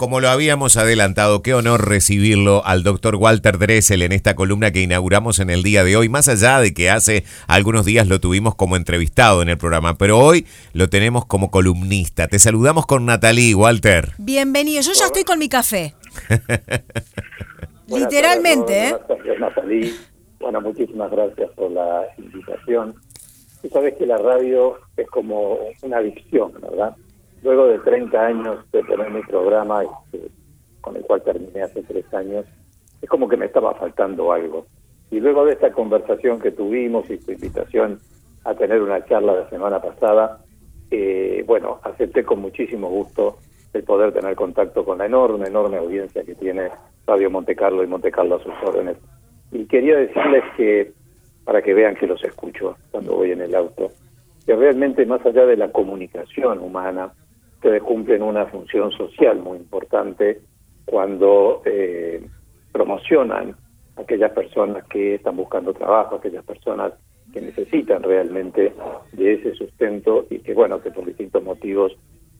como lo habíamos adelantado, qué honor recibirlo al doctor Walter Dressel en esta columna que inauguramos en el día de hoy, más allá de que hace algunos días lo tuvimos como entrevistado en el programa, pero hoy lo tenemos como columnista. Te saludamos con Natalie, Walter. Bienvenido, yo ya estoy con mi café. Literalmente, ¿eh? Natalie. Bueno, muchísimas gracias por la invitación. Tú sabes que la radio es como una adicción, ¿verdad? Luego de 30 años de tener mi programa, este, con el cual terminé hace tres años, es como que me estaba faltando algo. Y luego de esta conversación que tuvimos y tu invitación a tener una charla la semana pasada, eh, bueno, acepté con muchísimo gusto el poder tener contacto con la enorme, enorme audiencia que tiene Radio Monte Carlo y Monte Carlo a sus órdenes. Y quería decirles que, para que vean que los escucho cuando voy en el auto, que realmente más allá de la comunicación humana, ustedes cumplen una función social muy importante cuando eh, promocionan a aquellas personas que están buscando trabajo, aquellas personas que necesitan realmente de ese sustento y que, bueno, que por distintos motivos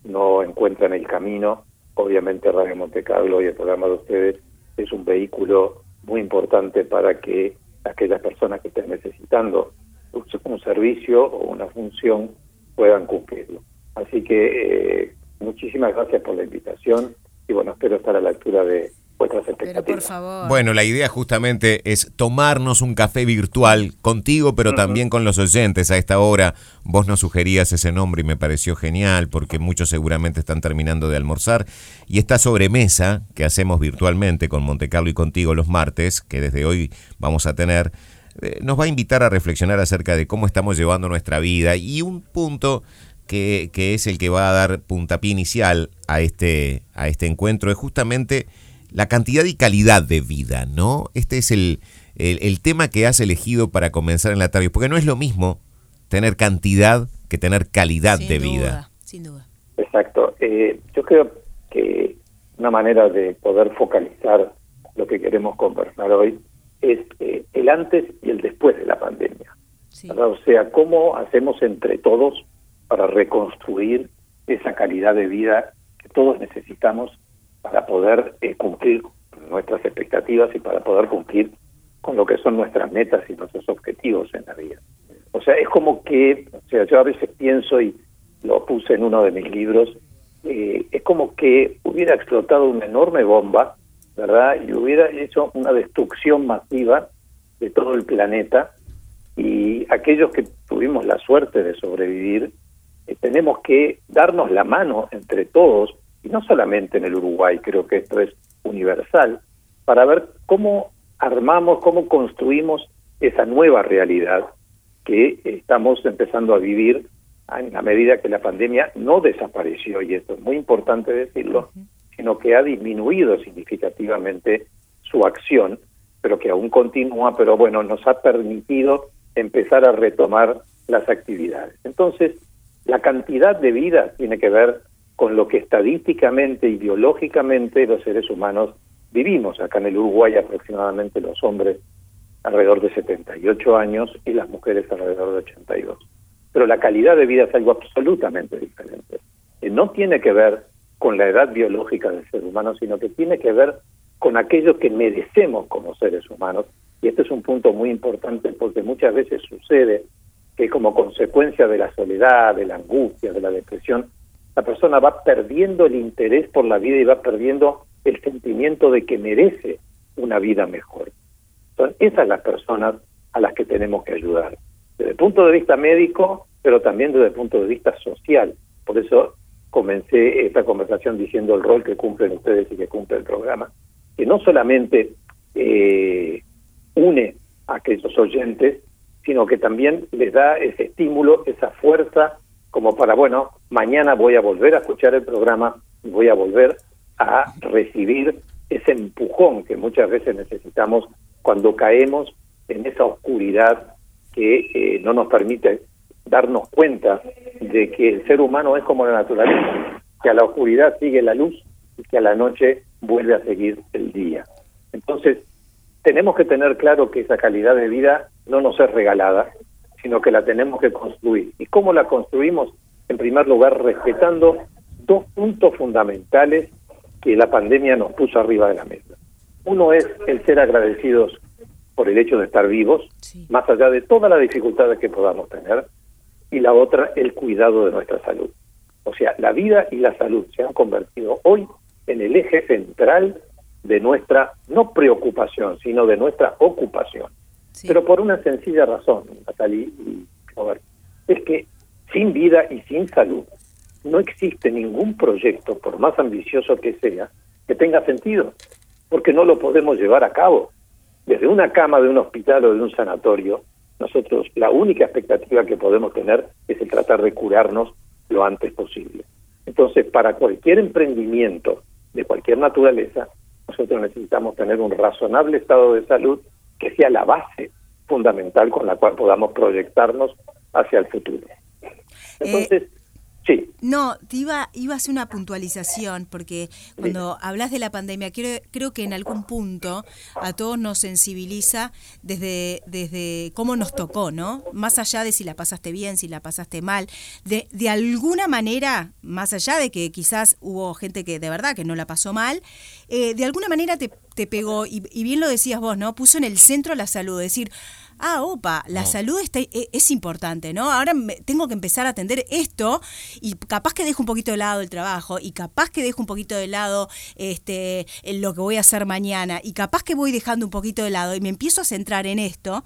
no encuentran el camino. Obviamente Radio Monte Carlo y el programa de ustedes es un vehículo muy importante para que aquellas personas que estén necesitando un servicio o una función puedan cumplirlo. Así que eh, muchísimas gracias por la invitación y bueno, espero estar a la altura de vuestras expectativas. Pero por favor. Bueno, la idea justamente es tomarnos un café virtual contigo, pero también con los oyentes. A esta hora vos nos sugerías ese nombre y me pareció genial porque muchos seguramente están terminando de almorzar. Y esta sobremesa que hacemos virtualmente con Montecarlo y contigo los martes, que desde hoy vamos a tener, eh, nos va a invitar a reflexionar acerca de cómo estamos llevando nuestra vida y un punto que, es el que va a dar puntapié inicial a este, a este encuentro, es justamente la cantidad y calidad de vida, ¿no? Este es el, el, tema que has elegido para comenzar en la tarde, porque no es lo mismo tener cantidad que tener calidad de vida. Sin duda. Exacto. Eh, yo creo que una manera de poder focalizar lo que queremos conversar hoy es eh, el antes y el después de la pandemia. O sea, cómo hacemos entre todos para reconstruir esa calidad de vida que todos necesitamos para poder eh, cumplir nuestras expectativas y para poder cumplir con lo que son nuestras metas y nuestros objetivos en la vida. O sea, es como que, o sea, yo a veces pienso y lo puse en uno de mis libros, eh, es como que hubiera explotado una enorme bomba, ¿verdad? Y hubiera hecho una destrucción masiva de todo el planeta y aquellos que tuvimos la suerte de sobrevivir, eh, tenemos que darnos la mano entre todos, y no solamente en el Uruguay, creo que esto es universal, para ver cómo armamos, cómo construimos esa nueva realidad que estamos empezando a vivir en la medida que la pandemia no desapareció, y esto es muy importante decirlo, sino que ha disminuido significativamente su acción, pero que aún continúa, pero bueno, nos ha permitido empezar a retomar las actividades. Entonces, la cantidad de vida tiene que ver con lo que estadísticamente y biológicamente los seres humanos vivimos. Acá en el Uruguay aproximadamente los hombres alrededor de 78 años y las mujeres alrededor de 82. Pero la calidad de vida es algo absolutamente diferente. no tiene que ver con la edad biológica del ser humano, sino que tiene que ver con aquello que merecemos como seres humanos. Y este es un punto muy importante porque muchas veces sucede que como consecuencia de la soledad, de la angustia, de la depresión, la persona va perdiendo el interés por la vida y va perdiendo el sentimiento de que merece una vida mejor. Son esas las personas a las que tenemos que ayudar, desde el punto de vista médico, pero también desde el punto de vista social. Por eso comencé esta conversación diciendo el rol que cumplen ustedes y que cumple el programa, que no solamente eh, une a aquellos oyentes, sino que también les da ese estímulo, esa fuerza, como para, bueno, mañana voy a volver a escuchar el programa voy a volver a recibir ese empujón que muchas veces necesitamos cuando caemos en esa oscuridad que eh, no nos permite darnos cuenta de que el ser humano es como la naturaleza, que a la oscuridad sigue la luz y que a la noche vuelve a seguir el día. Entonces, tenemos que tener claro que esa calidad de vida no nos es regalada, sino que la tenemos que construir. ¿Y cómo la construimos? En primer lugar, respetando dos puntos fundamentales que la pandemia nos puso arriba de la mesa. Uno es el ser agradecidos por el hecho de estar vivos, más allá de todas las dificultades que podamos tener, y la otra, el cuidado de nuestra salud. O sea, la vida y la salud se han convertido hoy en el eje central de nuestra, no preocupación, sino de nuestra ocupación. Pero por una sencilla razón, Natalie y Robert, es que sin vida y sin salud no existe ningún proyecto, por más ambicioso que sea, que tenga sentido, porque no lo podemos llevar a cabo. Desde una cama de un hospital o de un sanatorio, nosotros la única expectativa que podemos tener es el tratar de curarnos lo antes posible. Entonces, para cualquier emprendimiento de cualquier naturaleza, nosotros necesitamos tener un razonable estado de salud que sea la base fundamental con la cual podamos proyectarnos hacia el futuro. Eh, Entonces, Sí. No, te iba, iba a hacer una puntualización, porque cuando hablas de la pandemia, creo, creo que en algún punto a todos nos sensibiliza desde, desde cómo nos tocó, ¿no? Más allá de si la pasaste bien, si la pasaste mal, de, de alguna manera, más allá de que quizás hubo gente que de verdad que no la pasó mal, eh, de alguna manera te, te pegó, y, y bien lo decías vos, ¿no? Puso en el centro la salud, es decir, ah, opa, la salud está, e, es importante, ¿no? Ahora tengo que empezar a atender esto y capaz que dejo un poquito de lado el trabajo y capaz que dejo un poquito de lado este, lo que voy a hacer mañana y capaz que voy dejando un poquito de lado y me empiezo a centrar en esto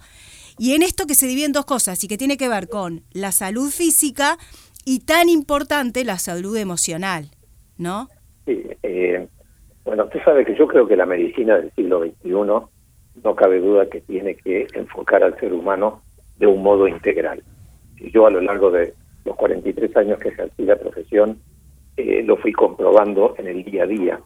y en esto que se divide en dos cosas y que tiene que ver con la salud física y tan importante la salud emocional, ¿no? Sí, eh, bueno, usted sabe que yo creo que la medicina del siglo XXI no cabe duda que tiene que enfocar al ser humano de un modo integral. Yo a lo largo de los 43 años que ejercí la profesión, eh, lo fui comprobando en el día a día,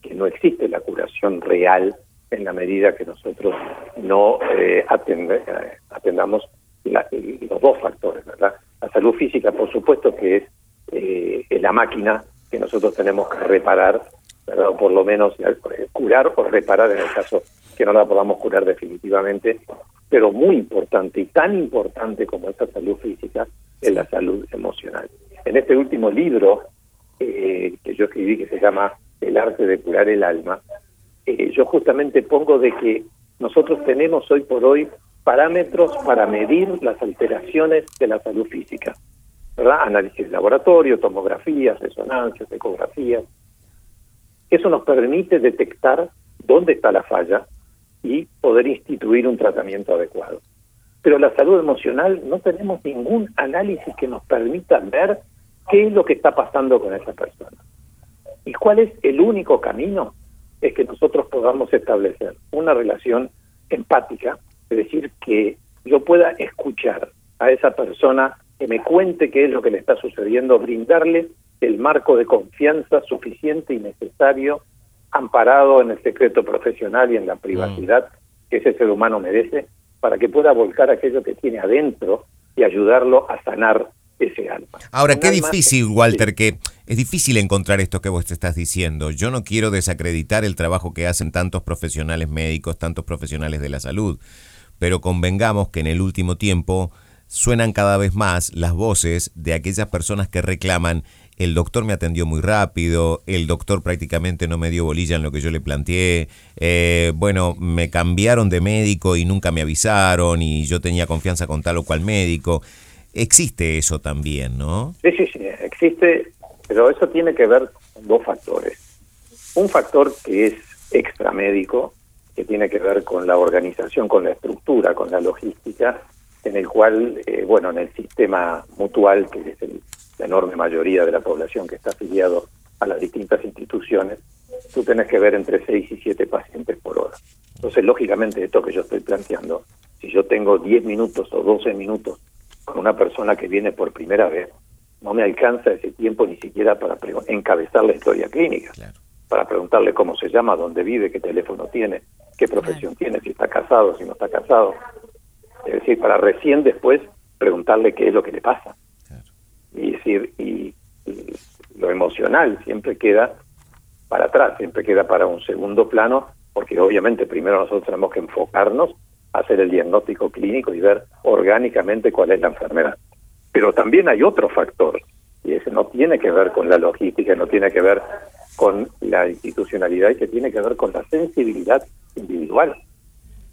que no existe la curación real en la medida que nosotros no eh, eh atendamos los dos factores, ¿verdad? La salud física, por supuesto, que es, eh, la máquina que nosotros tenemos que reparar, por lo menos curar o reparar en el caso que no la podamos curar definitivamente, pero muy importante y tan importante como esta salud física es la salud emocional. En este último libro eh, que yo escribí que se llama El arte de curar el alma, eh, yo justamente pongo de que nosotros tenemos hoy por hoy parámetros para medir las alteraciones de la salud física. Análisis de laboratorio, tomografías, resonancias, ecografías. Eso nos permite detectar dónde está la falla y poder instituir un tratamiento adecuado. Pero la salud emocional no tenemos ningún análisis que nos permita ver qué es lo que está pasando con esa persona. ¿Y cuál es el único camino? Es que nosotros podamos establecer una relación empática, es decir, que yo pueda escuchar a esa persona, que me cuente qué es lo que le está sucediendo, brindarle el marco de confianza suficiente y necesario amparado en el secreto profesional y en la privacidad mm. que ese ser humano merece, para que pueda volcar aquello que tiene adentro y ayudarlo a sanar ese alma. Ahora, qué difícil, Walter, que es difícil encontrar esto que vos te estás diciendo. Yo no quiero desacreditar el trabajo que hacen tantos profesionales médicos, tantos profesionales de la salud, pero convengamos que en el último tiempo suenan cada vez más las voces de aquellas personas que reclaman el doctor me atendió muy rápido, el doctor prácticamente no me dio bolilla en lo que yo le planteé, eh, bueno, me cambiaron de médico y nunca me avisaron y yo tenía confianza con tal o cual médico. Existe eso también, ¿no? Sí, sí, sí, existe, pero eso tiene que ver con dos factores. Un factor que es extramédico, que tiene que ver con la organización, con la estructura, con la logística, en el cual, eh, bueno, en el sistema mutual, que es el la enorme mayoría de la población que está afiliado a las distintas instituciones, tú tenés que ver entre 6 y 7 pacientes por hora. Entonces, lógicamente, esto que yo estoy planteando, si yo tengo 10 minutos o 12 minutos con una persona que viene por primera vez, no me alcanza ese tiempo ni siquiera para encabezar la historia clínica, para preguntarle cómo se llama, dónde vive, qué teléfono tiene, qué profesión tiene, si está casado, si no está casado. Es decir, para recién después preguntarle qué es lo que le pasa y decir, y, lo emocional siempre queda para atrás, siempre queda para un segundo plano, porque obviamente primero nosotros tenemos que enfocarnos a hacer el diagnóstico clínico y ver orgánicamente cuál es la enfermedad. Pero también hay otro factor, y ese no tiene que ver con la logística, no tiene que ver con la institucionalidad y que tiene que ver con la sensibilidad individual.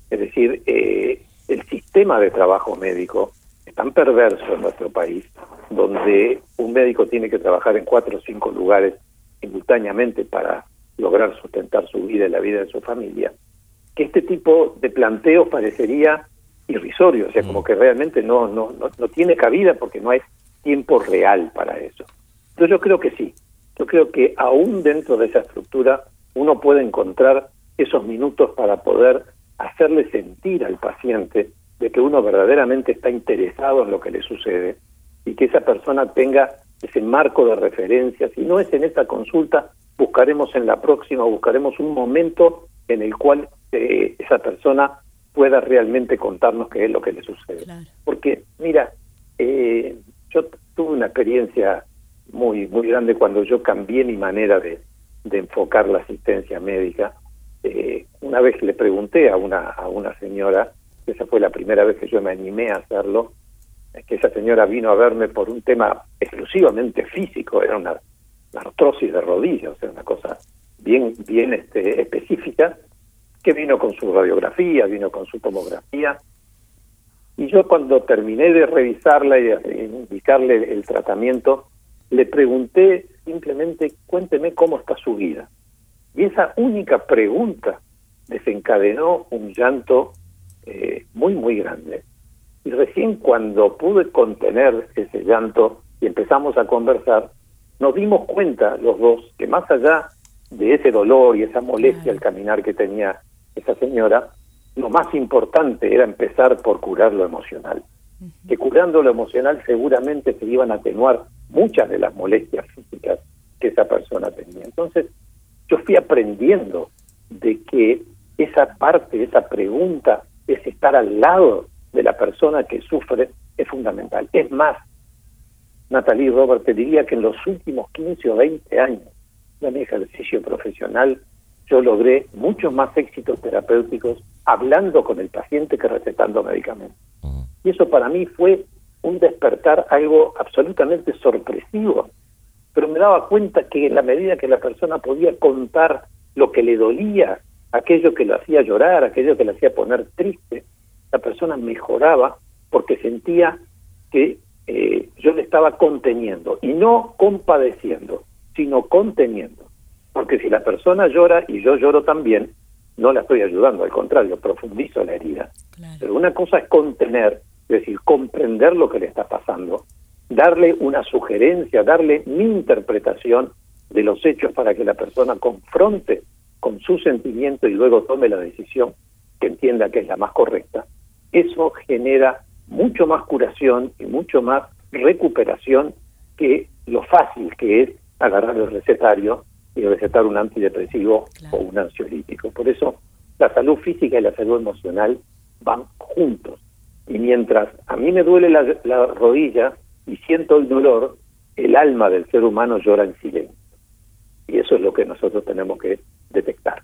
Es decir, eh, el sistema de trabajo médico es tan perverso en nuestro país, donde un médico tiene que trabajar en cuatro o cinco lugares simultáneamente para lograr sustentar su vida y la vida de su familia, que este tipo de planteos parecería irrisorio, o sea, como mm. que realmente no, no, no, no tiene cabida porque no hay tiempo real para eso. Entonces yo creo que sí, yo creo que aún dentro de esa estructura uno puede encontrar esos minutos para poder hacerle sentir al paciente de que uno verdaderamente está interesado en lo que le sucede y que esa persona tenga ese marco de referencia. Si no es en esta consulta, buscaremos en la próxima, buscaremos un momento en el cual eh, esa persona pueda realmente contarnos qué es lo que le sucede. Porque, mira, eh, yo tuve una experiencia muy muy grande cuando yo cambié mi manera de, de enfocar la asistencia médica. Eh, una vez le pregunté a una a una señora, esa fue la primera vez que yo me animé a hacerlo, que esa señora vino a verme por un tema exclusivamente físico, era una, artrosis de rodilla, o sea, una cosa bien bien este, específica, que vino con su radiografía, vino con su tomografía, y yo cuando terminé de revisarla y de indicarle el tratamiento, le pregunté simplemente, cuénteme cómo está su vida. Y esa única pregunta desencadenó un llanto eh, muy, muy grande. Y recién cuando pude contener ese llanto y empezamos a conversar, nos dimos cuenta los dos que más allá de ese dolor y esa molestia al caminar que tenía esa señora, lo más importante era empezar por curar lo emocional. Que curando lo emocional seguramente se iban a atenuar muchas de las molestias físicas que esa persona tenía. Entonces, yo fui aprendiendo de que esa parte, esa pregunta, es estar al lado de la persona que sufre, es fundamental. Es más, Natalie Robert, te diría que en los últimos 15 o 20 años de mi ejercicio profesional, yo logré muchos más éxitos terapéuticos hablando con el paciente que recetando medicamentos. Y eso para mí fue un despertar algo absolutamente sorpresivo, pero me daba cuenta que en la medida que la persona podía contar lo que le dolía, aquello que lo hacía llorar, aquello que le hacía poner triste, la persona mejoraba porque sentía que eh, yo le estaba conteniendo y no compadeciendo, sino conteniendo. Porque si la persona llora y yo lloro también, no la estoy ayudando, al contrario, profundizo la herida. Pero una cosa es contener, es decir, comprender lo que le está pasando, darle una sugerencia, darle mi interpretación de los hechos para que la persona confronte con su sentimiento y luego tome la decisión que entienda que es la más correcta, eso genera mucho más curación y mucho más recuperación que lo fácil que es agarrar el recetario y recetar un antidepresivo o un ansiolítico. Por eso la salud física y la salud emocional van juntos. Y mientras a mí me duele la, la rodilla y siento el dolor, el alma del ser humano llora en silencio. Y eso es lo que nosotros tenemos que detectar.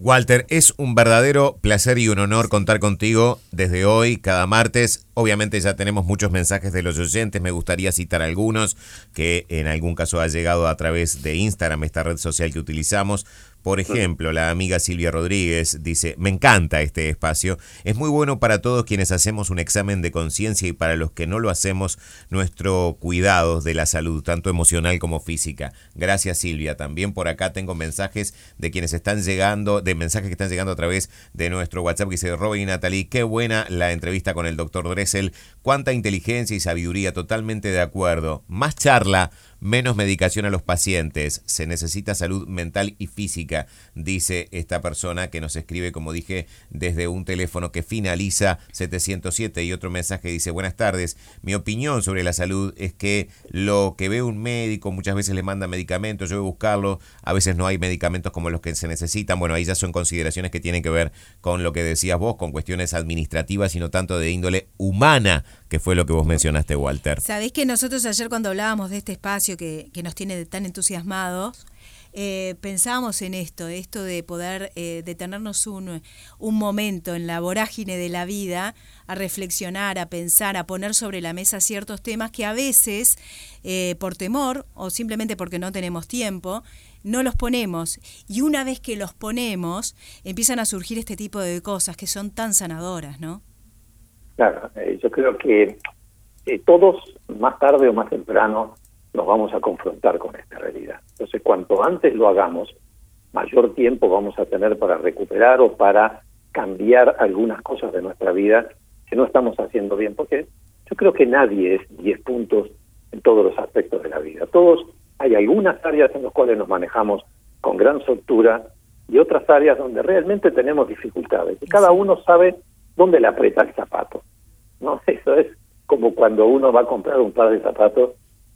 Walter, es un verdadero placer y un honor contar contigo desde hoy, cada martes. Obviamente ya tenemos muchos mensajes de los oyentes, me gustaría citar algunos que en algún caso ha llegado a través de Instagram, esta red social que utilizamos. Por ejemplo, la amiga Silvia Rodríguez dice, me encanta este espacio, es muy bueno para todos quienes hacemos un examen de conciencia y para los que no lo hacemos, nuestro cuidado de la salud, tanto emocional como física. Gracias Silvia. También por acá tengo mensajes de quienes están llegando, de mensajes que están llegando a través de nuestro WhatsApp que dice Robin y Natalie, qué buena la entrevista con el doctor Dressel, cuánta inteligencia y sabiduría, totalmente de acuerdo. Más charla menos medicación a los pacientes, se necesita salud mental y física, dice esta persona que nos escribe, como dije, desde un teléfono que finaliza 707 y otro mensaje dice, buenas tardes, mi opinión sobre la salud es que lo que ve un médico muchas veces le manda medicamentos, yo voy a buscarlo, a veces no hay medicamentos como los que se necesitan, bueno, ahí ya son consideraciones que tienen que ver con lo que decías vos, con cuestiones administrativas y no tanto de índole humana, que fue lo que vos mencionaste, Walter. Sabés que nosotros ayer cuando hablábamos de este espacio que, nos tiene tan entusiasmados, eh, pensábamos en esto, esto de poder eh, detenernos un, un momento en la vorágine de la vida, a reflexionar, a pensar, a poner sobre la mesa ciertos temas que a veces, eh, por temor o simplemente porque no tenemos tiempo, no los ponemos. Y una vez que los ponemos, empiezan a surgir este tipo de cosas que son tan sanadoras, ¿no? Claro, yo creo que todos, más tarde o más temprano, nos vamos a confrontar con esta realidad. Entonces, cuanto antes lo hagamos, mayor tiempo vamos a tener para recuperar o para cambiar algunas cosas de nuestra vida que no estamos haciendo bien, porque yo creo que nadie es 10 puntos en todos los aspectos de la vida. Todos hay algunas áreas en las cuales nos manejamos con gran soltura y otras áreas donde realmente tenemos dificultades. Y cada uno sabe dónde le aprieta el zapato. No, eso es como cuando uno va a comprar un par de zapatos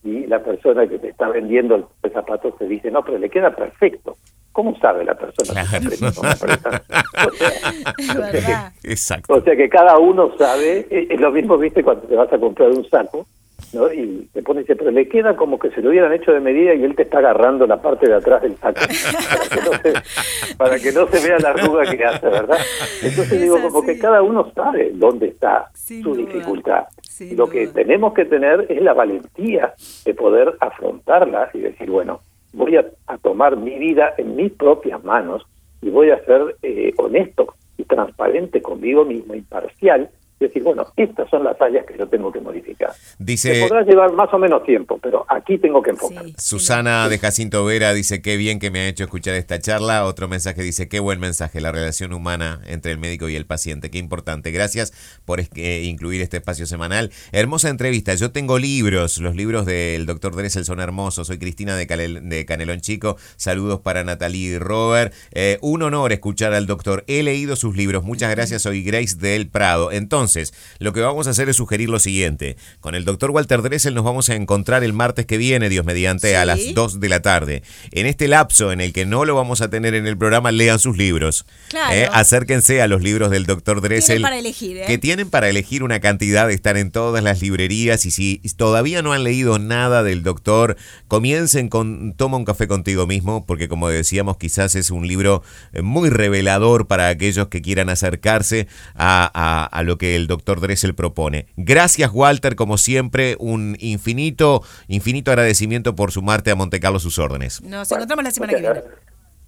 y la persona que te está vendiendo el zapato te dice, no, pero le queda perfecto. ¿Cómo sabe la persona? Exacto. O sea que cada uno sabe, es lo mismo, viste, cuando te vas a comprar un saco, ¿no? Y te pone dice, pero le queda como que se lo hubieran hecho de medida y él te está agarrando la parte de atrás del saco para que no se, vea la arruga que hace, ¿verdad? Entonces digo, como que cada uno sabe dónde está su dificultad lo que tenemos que tener es la valentía de poder afrontarla y decir, bueno, voy a, tomar mi vida en mis propias manos y voy a ser eh, honesto y transparente conmigo mismo, imparcial, decir, bueno, estas son las áreas que yo tengo que modificar. Dice, podrá llevar más o menos tiempo, pero aquí tengo que enfocar. Susana de Jacinto Vera dice, qué bien que me ha hecho escuchar esta charla. Otro mensaje dice, qué buen mensaje, la relación humana entre el médico y el paciente, qué importante. Gracias por incluir este espacio semanal. Hermosa entrevista. Yo tengo libros, los libros del doctor Dressel son hermosos. Soy Cristina de, de Canelón Chico. Saludos para Natalie y Robert. Eh, un honor escuchar al doctor. He leído sus libros. Muchas gracias. Soy Grace del Prado. Entonces, entonces, lo que vamos a hacer es sugerir lo siguiente. Con el doctor Walter Dressel nos vamos a encontrar el martes que viene, Dios mediante, a las 2 de la tarde. En este lapso en el que no lo vamos a tener en el programa, lean sus libros. ¿eh? acérquense a los libros del doctor Dressel. Para elegir, ¿eh? Que tienen para elegir una cantidad, de estar en todas las librerías. Y si todavía no han leído nada del doctor, comiencen con Toma un café contigo mismo, porque como decíamos, quizás es un libro eh, muy revelador para aquellos que quieran acercarse a, a, a lo que el el doctor Dressel propone. Gracias, Walter, como siempre, un infinito, infinito agradecimiento por sumarte a Monte Carlo sus órdenes. Nos encontramos la semana que viene.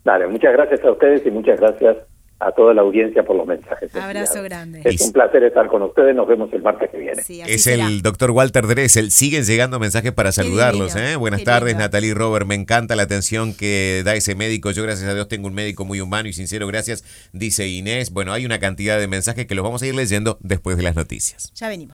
Dale, muchas gracias a ustedes y muchas gracias a toda la audiencia por los mensajes. Abrazo grande. Es un placer estar con ustedes. Nos vemos el martes que viene. es el doctor Walter Dressel. Siguen llegando mensajes para saludarlos. ¿eh? Buenas tardes, Natalie Robert. Me encanta la atención que da ese médico. Yo, gracias a Dios, tengo un médico muy humano y sincero. Gracias, dice Inés. Bueno, hay una cantidad de mensajes que los vamos a ir leyendo después de las noticias. Ya venimos.